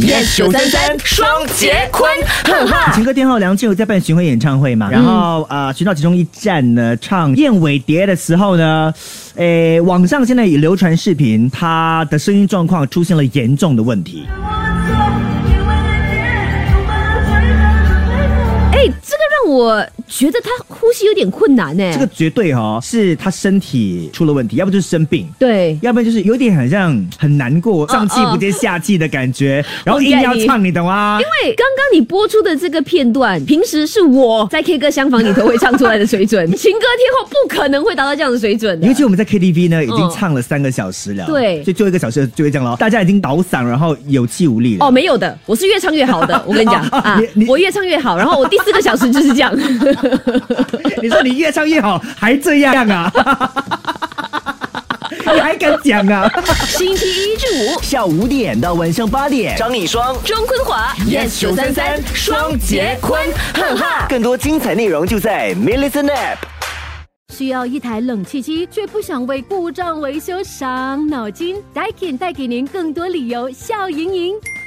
Yes 九三三双节坤，哈哈。情歌天后梁静茹在办巡回演唱会嘛，然后呃，巡到其中一站呢，唱《燕尾蝶》的时候呢，诶，网上现在也流传视频，她的声音状况出现了严重的问题。我觉得他呼吸有点困难呢。这个绝对哦，是他身体出了问题，要不就是生病。对，要不然就是有点很像很难过，上气不接下气的感觉，然后硬要唱，你懂吗？因为刚刚你播出的这个片段，平时是我在 K 歌厢房里头会唱出来的水准，情歌天后不可能会达到这样的水准的尤。其我们在 KTV 呢，已经唱了三个小时了，对所以最后一个小时就会这样了，大家已经倒嗓，然后有气无力了。哦，没有的，我是越唱越好的。我跟你讲 啊我越唱越好，然后我第四个小时就是这样。你说你越唱越好，还这样啊？你还敢讲啊？星期一至五，下午五点到晚上八点，张以双钟坤华 yes 九三三双杰坤，哈哈。更多精彩内容就在 m i l l i c e n App。需要一台冷气机，却不想为故障维修伤脑筋？Daikin 带给您更多理由笑盈盈。